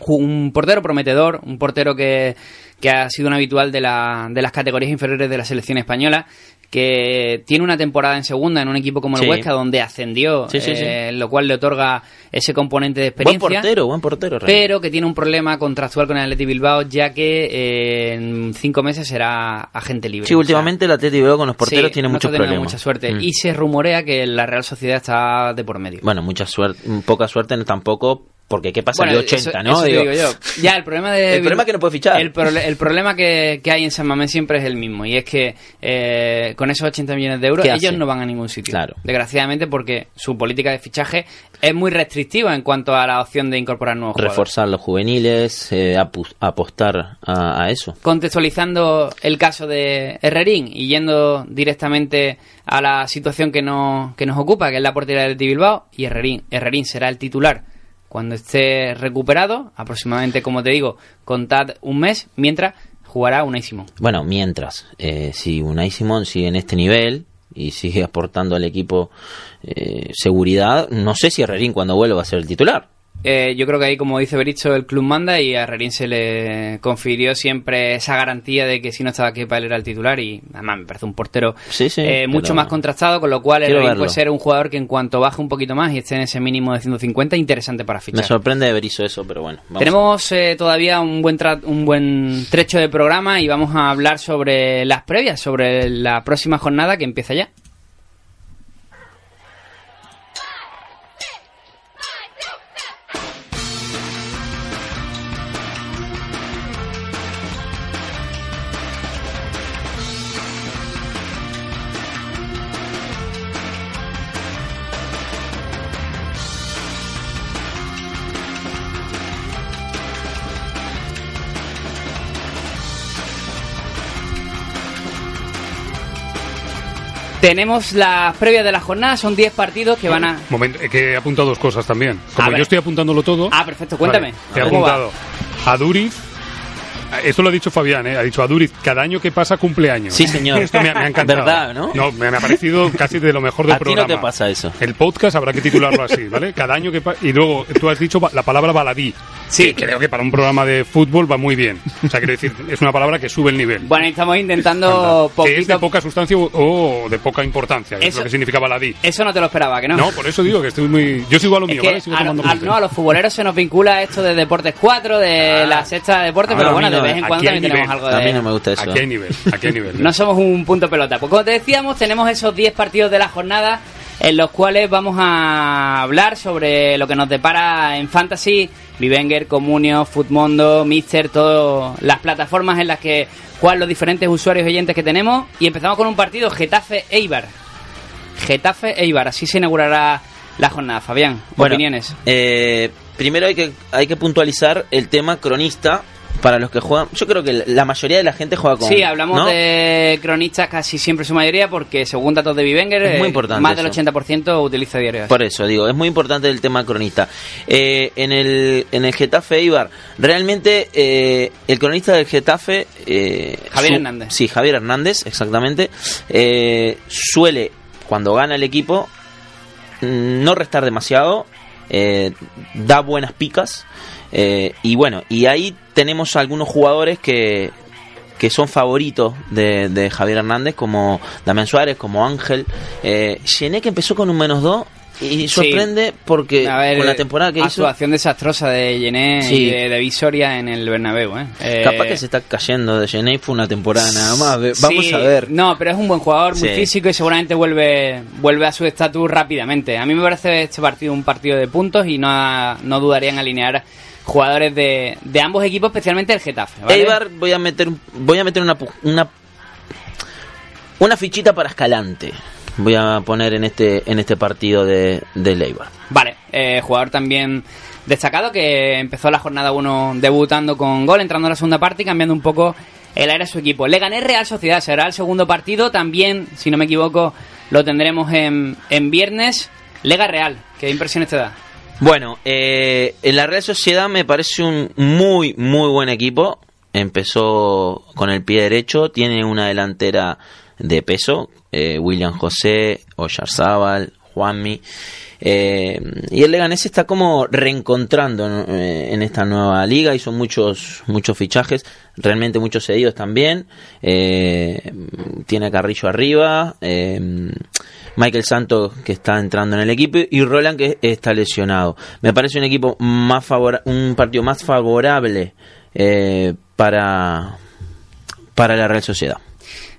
un portero prometedor, un portero que, que ha sido un habitual de, la, de las categorías inferiores de la selección española, que tiene una temporada en segunda en un equipo como el Sí. Huesca, donde ascendió, Sí, sí, eh, lo cual le otorga ese componente de buen experiencia. portero, buen portero. realmente. Pero que tiene un problema contractual con el Atleti Bilbao, ya que eh, en cinco meses será agente libre. Sí, O sea, últimamente el Atleti Bilbao con los porteros tiene no muchos problemas. mucha suerte. Mm. Y se rumorea que la Real Sociedad está de por medio. Bueno, mucha suerte, poca suerte tampoco, porque qué pasa Bueno, de 80, eso- ¿no? eso Digo, digo yo. Ya, el problema de... El problema es que no puede fichar. El, problema que, que hay en San Mamés siempre es el mismo. Y es que eh, con esos 80 millones de euros ¿Qué ellos hace? no van a ningún sitio. Claro. Desgraciadamente porque su política de fichaje es muy restrictiva en cuanto a la opción de incorporar nuevos jugadores. reforzar los juveniles, eh, apostar a, a eso. contextualizando el caso de Herrerín y yendo directamente a la situación que nos, que nos ocupa, que es la portería del Bilbao, y Herrerín, Herrerín será el titular cuando esté recuperado, aproximadamente, como te digo, contad un mes, mientras jugará Unai Simón. Bueno, mientras, eh, si Unai Simón sigue en este nivel y sigue aportando al equipo eh, seguridad, no sé si Herrerín cuando vuelva va a ser el titular. Eh, yo creo que ahí, como dice Bericho, el club manda y a Herrerín se le confirió siempre esa garantía de que si no estaba Kepa él era el titular y además me parece un portero Sí, sí, eh, mucho más contrastado, con lo cual verlo. puede ser un jugador que en cuanto baje un poquito más y esté en ese mínimo de 150, interesante para Me fichar. sorprende de Berizzo eso, pero bueno. vamos Tenemos eh, todavía un buen, tra- un buen trecho de programa y vamos a hablar sobre las previas, sobre la próxima jornada que empieza ya. Tenemos las previas de la jornada, son 10 partidos que van a... Momento, que he apuntado dos cosas también. Como yo estoy apuntándolo todo. Ah, perfecto, cuéntame. Vale, he ¿Cómo va? apuntado a Duriz, Esto lo ha dicho Fabián, ¿eh? ha dicho a Duriz, cada año que pasa cumpleaños. Sí, señor. Esto me, ha- me ha encantado. Verdad, ¿no? No, me, ha parecido casi de lo mejor del A ti no programa. te pasa eso. El podcast habrá que titularlo así, ¿vale? Cada año que pasa... Y luego tú has dicho la palabra baladí. Sí. Que creo que para un programa de fútbol va muy bien. O sea, quiero decir, es una palabra que sube el nivel. Bueno, estamos intentando que es de poca sustancia o, de poca importancia, que es Eso- lo que significa baladí. Eso no te lo esperaba, que no. No, por eso digo que estoy muy... Yo sigo a lo mío, ¿vale? Sigo a, tomando no, a los futboleros se nos vincula esto de Deportes 4, de la sexta de deportes, Ah, pero bueno, de vez en cuando también tenemos algo A de... mí no me gusta eso. Aquí hay nivel, aquí hay nivel. No somos un punto pelota. Pues como te decíamos, tenemos esos 10 partidos de la jornada en los cuales vamos a hablar sobre lo que nos depara en Fantasy, Vivenger, Comunio, Futmundo, Mister, todas las plataformas en las que juegan los diferentes usuarios y oyentes que tenemos. Y empezamos con un partido Getafe-Eibar. Getafe-Eibar, así se inaugurará la jornada. Fabián, Bueno, opiniones. eh, primero hay que, hay que puntualizar el tema cronista para los que juegan. Yo creo que la mayoría de la gente juega con. Sí, hablamos ¿no? de cronistas casi siempre su mayoría porque según datos de Vivenger, Es muy eh, importante más del eso. 80% utiliza diarios. Por eso digo, es muy importante el tema cronista. Eh, en el en el Getafe Eibar, realmente eh, el cronista del Getafe, eh, Javier Hernández. Sí, Javier Hernández, exactamente, eh, suele cuando gana el equipo mm, no restar demasiado, eh, da buenas picas eh, y bueno, y ahí tenemos algunos jugadores que que son favoritos de, de Javier Hernández, como Damián Suárez, como Ángel. Eh, Gené que empezó con un menos 2 y sorprende porque ver, con la temporada que hizo, actuación desastrosa de Gené Sí. y de, de Visoria en el Bernabéu. ¿eh? Eh, capaz que se está cayendo de Gené fue una temporada nada más. Vamos sí, a ver. No, pero es un buen jugador, muy físico y seguramente vuelve vuelve a su estatus rápidamente. A mí me parece este partido un partido de puntos y no, no dudaría en alinear jugadores de, de ambos equipos, especialmente el Getafe. ¿vale? Eibar voy a meter voy a meter una una una fichita para Escalante. Voy a poner en este en este partido de del Eibar. Vale, eh, jugador también destacado que empezó la jornada 1 debutando con gol, entrando en la segunda parte y cambiando un poco el aire a su equipo. Le gané Real Sociedad, será el segundo partido, también, si no me equivoco, lo tendremos en, en viernes. Lega Real, ¿qué impresiones te da? Bueno, eh, en la Real Sociedad me parece un muy, muy buen equipo. Empezó con el pie derecho, tiene una delantera de peso, eh, William José, Oyarzábal, Juanmi. Eh, y el Leganés está como reencontrando. Eh, en esta nueva liga. Hizo muchos, muchos fichajes, realmente muchos cedidos también. Eh, tiene a Carrillo arriba. eh, Michael Santos que está entrando en el equipo y Roland que está lesionado. Me parece un equipo más un partido más favorable eh, para para la Real Sociedad.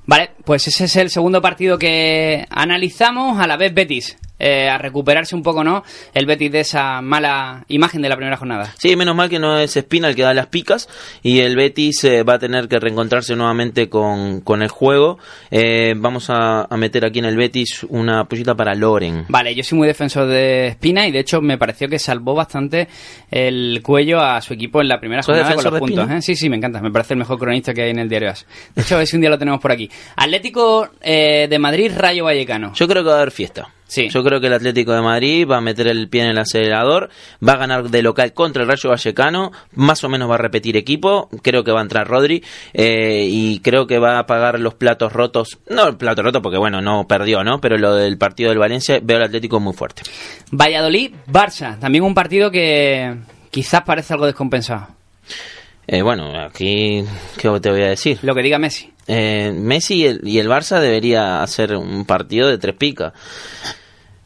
Vale, pues ese es el segundo partido que analizamos, a la vez Betis. Eh, a recuperarse un poco, ¿no? El Betis de esa mala imagen de la primera jornada. Sí, menos mal que no es Espina el que da las picas y el Betis eh, va a tener que reencontrarse nuevamente con, con el juego. Eh, vamos a, a meter aquí en el Betis una pullita para Loren. Vale, yo soy muy defensor de Espina y de hecho me pareció que salvó bastante el cuello a su equipo en la primera ¿Sos jornada con los puntos. ¿eh? Sí, sí, me encanta. Me parece el mejor cronista que hay en el diario AS. De hecho, a ver si un día lo tenemos por aquí. Atlético de Madrid, Rayo Vallecano. Yo creo que va a haber fiesta. Sí. Yo creo que el Atlético de Madrid va a meter el pie en el acelerador, va a ganar de local contra el Rayo Vallecano, más o menos va a repetir equipo, creo que va a entrar Rodri eh, y creo que va a pagar los platos rotos, no el plato roto porque bueno, no perdió, ¿no? Pero lo del partido del Valencia veo al Atlético muy fuerte. Valladolid, Barça. También un partido que quizás parece algo descompensado. Eh, bueno, aquí, ¿qué te voy a decir? Lo que diga Messi. Eh, Messi y el, y el Barça debería hacer un partido de tres picas.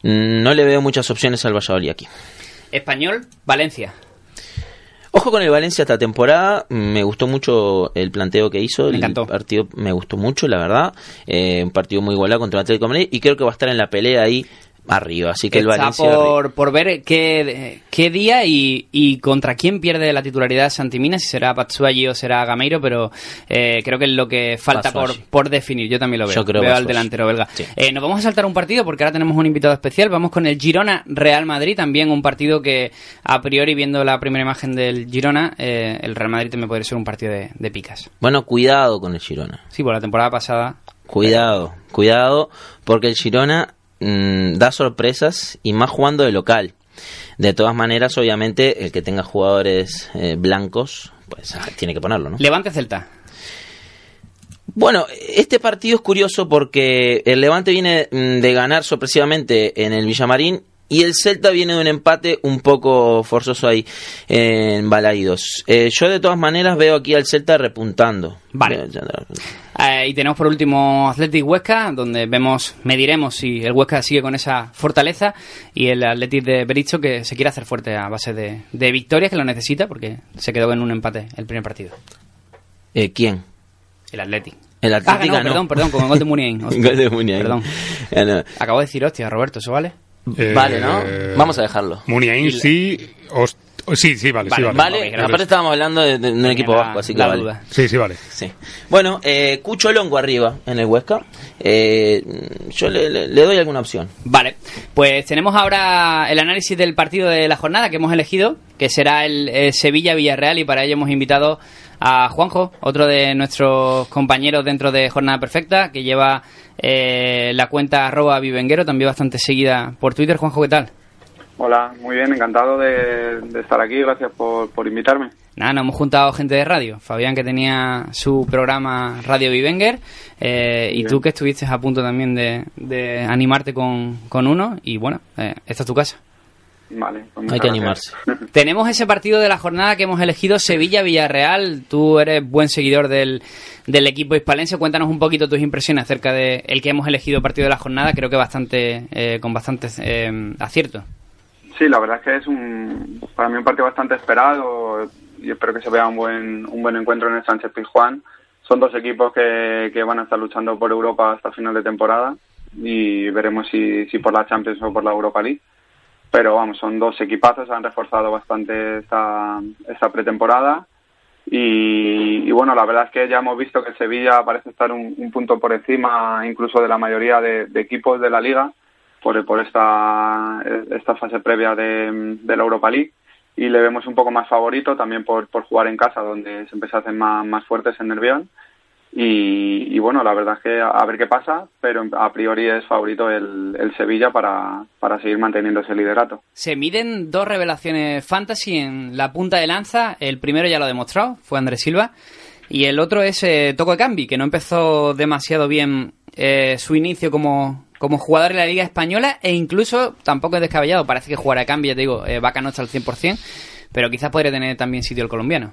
No le veo muchas opciones al Valladolid aquí. Español, Valencia. Ojo con el Valencia esta temporada, me gustó mucho el planteo que hizo, Me el encantó. partido me gustó mucho, la verdad, Eh, un partido muy igualado contra el Atlético de Madrid y creo que va a estar en la pelea ahí arriba, así que el Está Valencia por, por ver qué, qué día y, y contra quién pierde la titularidad Santimina, si será Patsuagi o será Gameiro, pero eh, creo que es lo que falta por, por definir. Yo también lo veo. Yo creo veo al delantero belga. Sí. Eh, nos vamos a saltar un partido porque ahora tenemos un invitado especial. Vamos con el Girona Real Madrid, también un partido que a priori, viendo la primera imagen del Girona, eh, el Real Madrid también podría ser un partido de, de picas. Bueno, cuidado con el Girona. Sí, por la temporada pasada. Cuidado, cuidado, porque el Girona mm, da sorpresas y más jugando de local. De todas maneras, obviamente, el que tenga jugadores eh, blancos pues ah, tiene que ponerlo, ¿no? Levante Celta. Bueno, este partido es curioso porque el Levante viene mm, de ganar sorpresivamente en el Villamarín y el Celta viene de un empate un poco forzoso ahí en Balaídos. Eh, yo de todas maneras veo aquí al Celta repuntando. Vale. Eh, y tenemos por último Athletic Huesca, donde vemos, mediremos si el Huesca sigue con esa fortaleza y el Athletic de Bericho que se quiere hacer fuerte a base de, de victorias, que lo necesita porque se quedó en un empate el primer partido. Eh, ¿Quién? El Athletic. El Ah, Atlético perdón, perdón, con el gol de Muniain. Hostia, Gol de Muniain. Perdón. No. Acabo de decir, hostia, Roberto, ¿eso vale? Eh, Vale, ¿no? Vamos a dejarlo. Muniain sí. sí, sí, vale, sí, Vale, vale. Vale, ok, aparte estábamos hablando de, de un equipo vasco, así que la vale. duda. Sí, sí, vale. Sí. Bueno, eh, Cucho Longo arriba en el Huesca. Eh, yo le, le- le doy alguna opción. Vale, pues tenemos ahora el análisis del partido de la jornada que hemos elegido, que será el eh, Sevilla-Villarreal, y para ello hemos invitado a Juanjo, otro de nuestros compañeros dentro de Jornada Perfecta, que lleva eh, la cuenta arroba vivenguero, también bastante seguida por Twitter. Juanjo, ¿qué tal? Hola, muy bien, encantado de, de estar aquí, gracias por, por invitarme. Nada, nos hemos juntado gente de radio. Fabián, que tenía su programa Radio Vivenger, eh, y Bien. tú que estuviste a punto también de, de animarte con, con uno, y bueno, eh, esta es tu casa. Vale, pues Hay que gracias. Tenemos ese partido de la jornada que hemos elegido, Sevilla-Villarreal. Tú eres buen seguidor del, del equipo hispalense. Cuéntanos un poquito tus impresiones acerca de el que hemos elegido partido de la jornada. Creo que bastante eh, con bastantes eh, aciertos. Sí, la verdad es que es un, para mí un partido bastante esperado y espero que se vea un buen, un buen encuentro en el Sánchez Pizjuán. Son dos equipos que, que van a estar luchando por Europa hasta final de temporada y veremos si, si por la Champions o por la Europa League. Pero vamos, son dos equipazos, han reforzado bastante esta, esta pretemporada. Y, y bueno, la verdad es que ya hemos visto que Sevilla parece estar un, un punto por encima incluso de la mayoría de, equipos de la liga por, por esta, esta fase previa de, de la Europa League y le vemos un poco más favorito también por, por jugar en casa donde se hacen más, más fuertes en Nervión y, y bueno, la verdad es que a, ver qué pasa, pero a priori es favorito el, Sevilla para, para seguir manteniendo ese liderato. Se miden dos revelaciones fantasy en la punta de lanza. El primero ya lo ha demostrado, fue Andrés Silva. Y el otro es eh, Toco de Cambi, que no empezó demasiado bien eh, su inicio como, como jugador en la Liga Española e incluso tampoco es descabellado. Parece que jugará Cambi, ya te digo, eh, Vaca no al 100%, pero quizás podría tener también sitio el colombiano.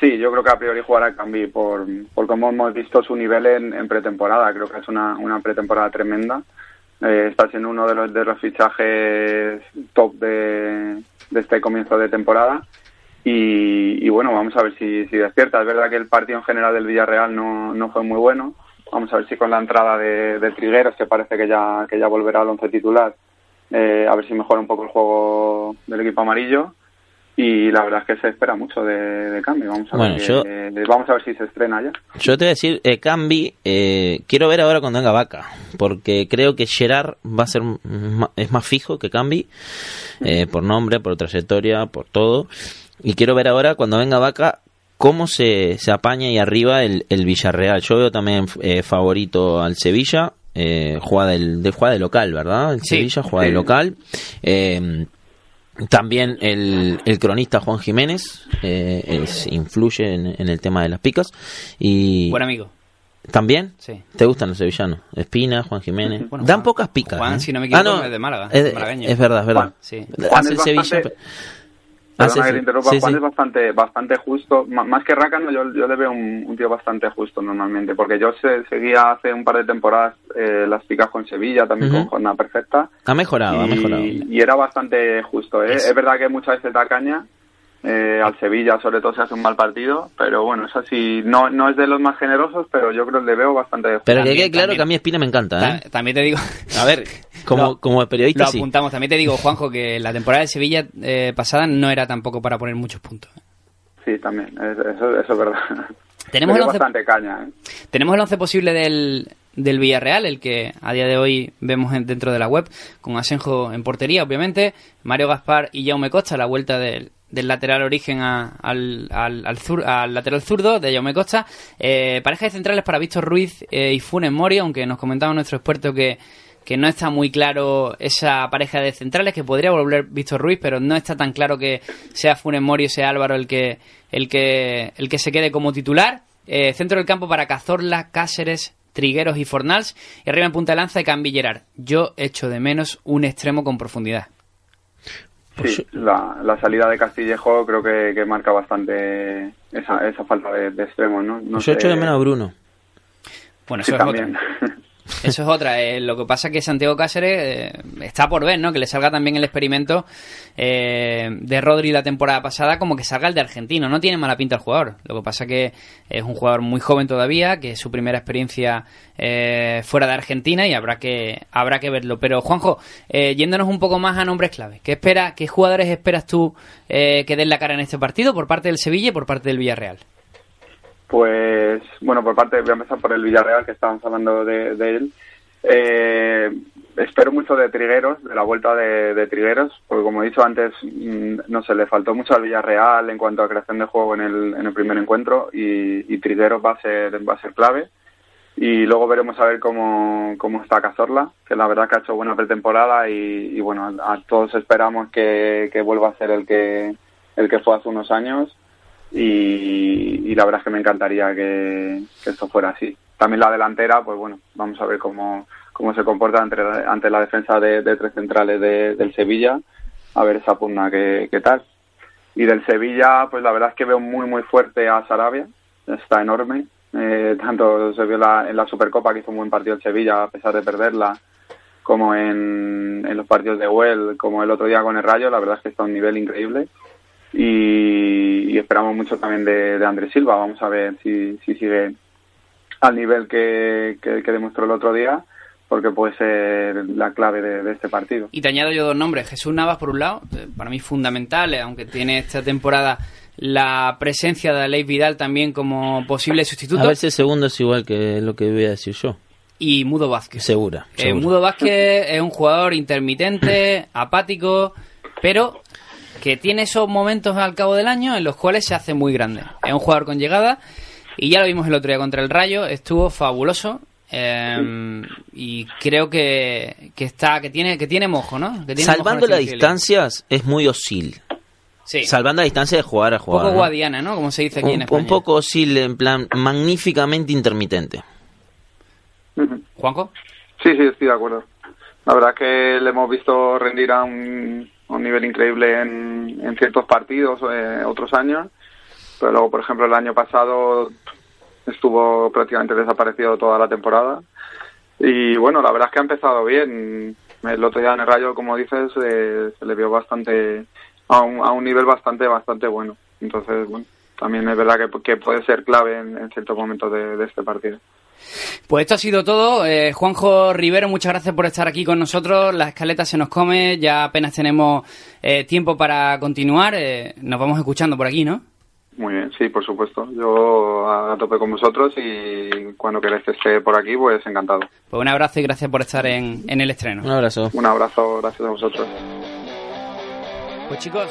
Sí, yo creo que a priori jugará Cambi por, por cómo hemos visto su nivel en, pretemporada. Creo que es una, una pretemporada tremenda. Eh, está siendo uno de los, de los fichajes top de, este comienzo de temporada. Y, y bueno, vamos a ver si, si despierta. Es verdad que el partido en general del Villarreal no, no fue muy bueno. Vamos a ver si con la entrada de, de Trigueros, que parece que ya, que ya volverá al once titular, eh, a ver si mejora un poco el juego del equipo amarillo y la verdad es que se espera mucho de, de cambio. Vamos a, Bueno, ver, yo- eh, vamos a ver si se estrena ya. Yo te voy a decir, eh, Cambi, eh, quiero ver ahora cuando venga Vaca, porque creo que Gerard va a ser es más fijo que Cambi, eh, por nombre, por trayectoria, por todo. Y quiero ver ahora cuando venga Vaca cómo se, se apaña ahí arriba el, el Villarreal. Yo veo también eh, favorito al Sevilla, eh, juega del, de, juega de local, ¿verdad? El Sí, Sevilla juega de local. Eh, también el, el cronista Juan Jiménez eh, es- influye en, en el tema de las picas. Y Buen amigo. también Sí. te gustan los sevillanos. Espina, Juan Jiménez. Bueno, Dan Juan- pocas picas. Juan, ¿eh? si no me equivoco, es de Málaga, Es, verdad, es verdad. Juan. Sí. Juan Hace es el Sevilla. Hace Perdona que el- te interrumpa, sí, Juan sí. es bastante, bastante justo. M- más que Rácano, yo, yo le veo un, un tío bastante justo normalmente, porque yo se- seguía hace un par de temporadas eh, las picas con Sevilla, también Ujú. con Jornada Perfecta, Ha mejorado, ha y, mejorado. y era bastante justo. ¿eh? Es verdad que muchas veces da caña, eh, al Sevilla sobre todo se hace un mal partido, pero bueno, es así, no, no es de los más generosos, pero yo creo que le veo bastante justo. Pero que quede claro también. que a mí Espina me encanta. ¿eh? Ta- También te digo, A ver, como, Lo- como periodista lo sí. apuntamos. También te digo, Juanjo, que la temporada de Sevilla eh, pasada no era tampoco para poner muchos puntos. Sí, también, es- eso, eso es verdad. Tenemos Le el dio once- bastante caña, ¿eh? Tenemos el 11 posible del, del Villarreal, el que a día de hoy vemos en- dentro de la web, con Asenjo en portería, obviamente, Mario Gaspar y Jaume Costa, la vuelta del, del lateral origen a- al, al, al, al lateral zurdo de Jaume Costa. Eh, pareja de centrales para Víctor Ruiz eh, y Funes Mori, aunque nos comentaba nuestro experto que que no está muy claro esa pareja de centrales, que podría volver Víctor Ruiz, pero no está tan claro que sea Funes Mori o sea Álvaro el que, el que, el que se quede como titular. Eh, centro del campo para Cazorla, Cáceres, Trigueros y Fornals. Y arriba en punta de lanza de Canvillerard. Yo echo de menos un extremo con profundidad. Sí, la, la salida de Castillejo creo que, que marca bastante esa, esa falta de, de extremos, ¿no? no Yo echo sé- de menos a Bruno. Bueno, Sí, eso es también. otra. Eso es otra. eh, lo que pasa es que Santiago Cáceres eh, está por ver, ¿no? Que le salga también el experimento eh, de Rodri la temporada pasada, como que salga el de argentino. No tiene mala pinta el jugador. Lo que pasa que es un jugador muy joven todavía, que es su primera experiencia eh, fuera de Argentina y habrá que habrá que verlo. Pero Juanjo, eh, yéndonos un poco más a nombres clave, ¿qué espera, qué jugadores esperas tú que den la cara en este partido por parte del Sevilla y por parte del Villarreal? Pues, bueno, por parte, voy a empezar por el Villarreal, que estábamos hablando de, de él. Eh, espero mucho de Trigueros, de la vuelta de, Trigueros, porque como he dicho antes, mm, no sé, le faltó mucho al Villarreal en cuanto a creación de juego en el, primer encuentro y, Trigueros va a ser, clave. Y luego veremos a ver cómo, cómo está Cazorla, que la verdad que ha hecho buena pretemporada y, y bueno, a todos esperamos que, que vuelva a ser el que, el que fue hace unos años y, y la verdad es que me encantaría que, esto fuera así. También la delantera, pues bueno, vamos a ver cómo, cómo se comporta ante, ante la defensa de, tres centrales de- del Sevilla, a ver esa pugna que, que tal. Y del Sevilla, pues la verdad es que veo muy muy fuerte a Sarabia, está enorme. Eh, tanto se vio la- en la Supercopa que hizo un buen partido el Sevilla a pesar de perderla, como en, en los partidos de Well, como el otro día con el Rayo, la verdad es que está a un nivel increíble y, y esperamos mucho también de, de Andrés Silva. Vamos a ver si, si sigue al nivel que, que, que demostró el otro día, porque puede ser la clave de, de este partido. Y te añado yo dos nombres. Jesús Navas, por un lado, eh, para mí fundamental, eh, aunque tiene esta temporada la presencia de Aleix Vidal también como posible sustituto. A ver si el segundo es igual que lo que voy a decir yo. Y Mudo Vázquez. Segura. Eh, segura. Mudo Vázquez es un jugador intermitente, apático, pero que tiene esos momentos al cabo del año en los cuales se hace muy grande. Es un jugador con llegada y ya lo vimos el otro día contra el Rayo, estuvo fabuloso. eh, y creo que, que está que tiene que tiene mojo, ¿no? Que tiene mojo Salvando en las distancias, es muy osil. Sí. Salvando la distancia de jugar a Un jugar. poco ¿no? guadiana, ¿no? Como se dice aquí en Un, España. un poco osil, en plan, magníficamente intermitente. Juanjo. Sí, sí, estoy de acuerdo. La verdad es que le hemos visto rendir a un, a un nivel increíble en, ciertos partidos eh, otros años, pero luego, por ejemplo, el año pasado estuvo prácticamente desaparecido toda la temporada. Y bueno, la verdad es que ha empezado bien. El otro día en el Rayo, como dices, eh, se le vio bastante a un, a un nivel bastante bastante bueno. Entonces, bueno, también es verdad que, que puede ser clave en, ciertos momentos de este partido. Pues esto ha sido todo. Eh, Juanjo Rivero, muchas gracias por estar aquí con nosotros. La escaleta se nos come, ya apenas tenemos eh, tiempo para continuar. Eh, nos vamos escuchando por aquí, ¿no? Muy bien, sí, por supuesto. Yo a tope con vosotros y cuando queráis que esté por aquí, pues encantado. Pues un abrazo y gracias por estar en, en el estreno. Un abrazo. Un abrazo, gracias a vosotros. Pues chicos,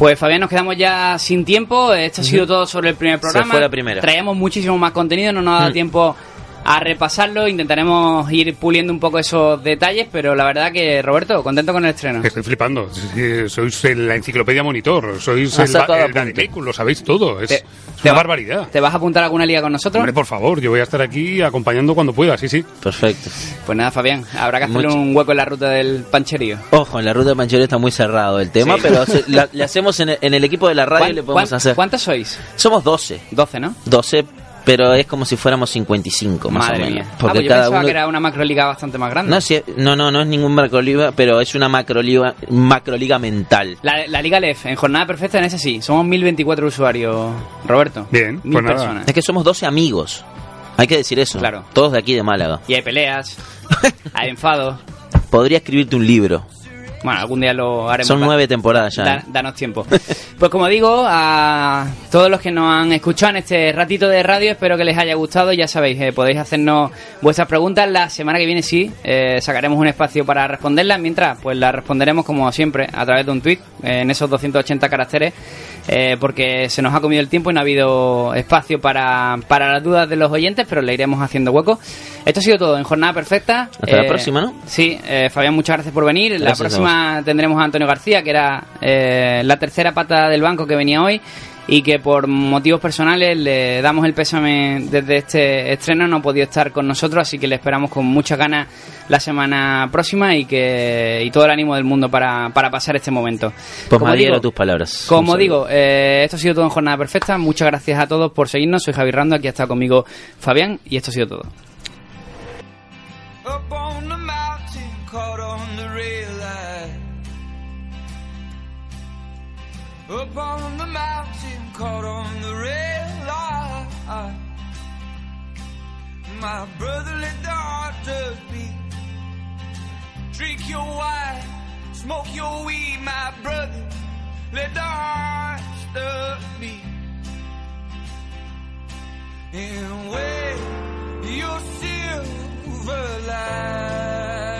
Pues Fabián, nos quedamos ya sin tiempo. Esto ha sido todo sobre el primer programa. fue la primera. Traíamos muchísimo más contenido, no nos dado Mm. tiempo a repasarlo. Intentaremos ir puliendo un poco esos detalles, pero la verdad que, Roberto, contento con el estreno. Estoy flipando. Sois el- la enciclopedia monitor, sois Has el, el. Vademecum, lo sabéis todo. Es, Te- es te una barbaridad. ¿Te vas a apuntar a alguna liga con nosotros? Hombre, por favor, yo voy a estar aquí acompañando cuando pueda, sí, sí. Perfecto. Pues nada, Fabián, habrá que hacerle Mucho- un hueco en la ruta del pancherío. Ojo, en la ruta de Panchero está muy cerrado el tema, Sí. pero se- la- le hacemos en el, en el equipo de la radio, ¿Cuán- le podemos cuán- hacer. ¿Cuántos sois? Somos 12. 12, ¿no? 12, pero es como si fuéramos 55, más Madre o menos. mía. Ah, Porque pues yo cada pensaba uno... que era una macroliga bastante más grande. No, si- no, no, no es ningún macroliga, pero es una macroliga, macroliga mental. La, la Liga LEF, en jornada perfecta, en ese sí. Somos 1024 usuarios, Roberto. Bien, Mil pues nada. personas. Es que somos 12 amigos. Hay que decir eso. Claro. Todos de aquí de Málaga. Y hay peleas, hay enfado. Podría escribirte un libro. Bueno, algún día lo haremos. Son nueve temporadas ya. da- ¿eh? danos tiempo. Pues como digo, a todos los que nos han escuchado en este ratito de radio, espero que les haya gustado. Ya sabéis, eh, podéis hacernos vuestras preguntas. La semana que viene sí, eh, sacaremos un espacio para responderlas. Mientras, pues las responderemos como siempre a través de un tweet en esos 280 caracteres. eh, porque se nos ha comido el tiempo y no ha habido espacio para, para las dudas de los oyentes, pero le iremos haciendo hueco. Esto ha sido todo en Jornada Perfecta. Hasta la próxima, ¿no? Sí, eh, Fabián, muchas gracias por venir. la Gracias próxima tendremos a Antonio García, que era eh, la tercera pata del banco que venía hoy y que por motivos personales le damos el pésame desde este estreno, no ha podido estar con nosotros, así que le esperamos con muchas ganas la semana próxima y que y todo el ánimo del mundo para, para pasar este momento. Pues Como digo- tus palabras. como digo, eh, esto ha sido todo en Jornada Perfecta. Muchas gracias a todos por seguirnos. Soy Javi Rando, aquí ha estado conmigo Fabián y esto ha sido todo. Up on the mountain, caught on the rail line. My brother let the heart beat. Drink your wine, smoke your weed, my brother. Let the heart beat. And wear your silver lining,